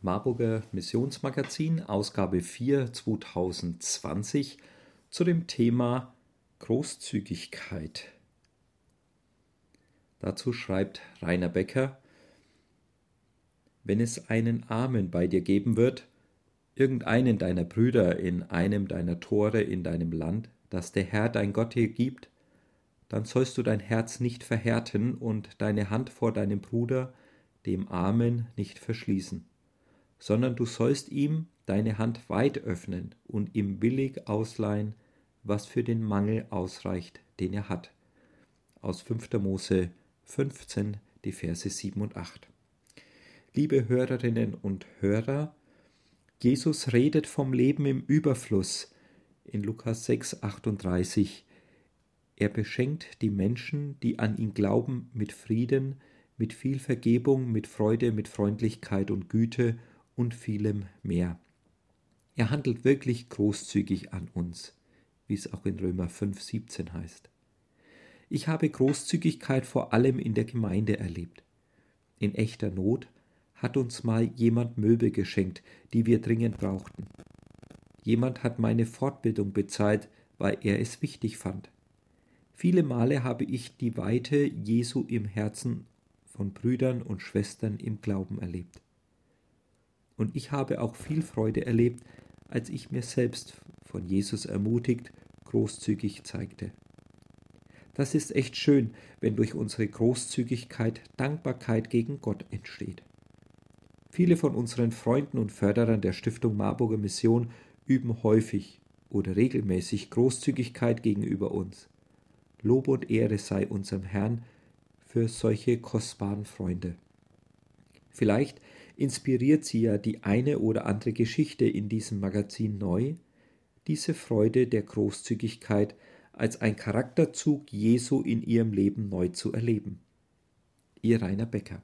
Marburger Missionsmagazin, Ausgabe 4 2020 zu dem Thema Großzügigkeit. Dazu schreibt Rainer Becker, wenn es einen Armen bei dir geben wird, irgendeinen deiner Brüder in einem deiner Tore in deinem Land, das der Herr dein Gott dir gibt, dann sollst du dein Herz nicht verhärten und deine Hand vor deinem Bruder, dem Armen, nicht verschließen, sondern du sollst ihm deine Hand weit öffnen und ihm willig ausleihen, was für den Mangel ausreicht, den er hat. Aus 5. Mose 15, die Verse 7 und 8. Liebe Hörerinnen und Hörer, Jesus redet vom Leben im Überfluss in Lukas 6, 38 er beschenkt die Menschen, die an ihn glauben, mit Frieden, mit viel Vergebung, mit Freude, mit Freundlichkeit und Güte und vielem mehr. Er handelt wirklich großzügig an uns, wie es auch in Römer 5,17 heißt. Ich habe Großzügigkeit vor allem in der Gemeinde erlebt. In echter Not hat uns mal jemand Möbel geschenkt, die wir dringend brauchten. Jemand hat meine Fortbildung bezahlt, weil er es wichtig fand. Viele Male habe ich die Weite Jesu im Herzen von Brüdern und Schwestern im Glauben erlebt. Und ich habe auch viel Freude erlebt, als ich mir selbst von Jesus ermutigt, großzügig zeigte. Das ist echt schön, wenn durch unsere Großzügigkeit Dankbarkeit gegen Gott entsteht. Viele von unseren Freunden und Förderern der Stiftung Marburger Mission üben häufig oder regelmäßig Großzügigkeit gegenüber uns. Lob und Ehre sei unserem Herrn für solche kostbaren Freunde. Vielleicht inspiriert sie ja die eine oder andere Geschichte in diesem Magazin neu, diese Freude der Großzügigkeit als ein Charakterzug Jesu in ihrem Leben neu zu erleben. Ihr Rainer Becker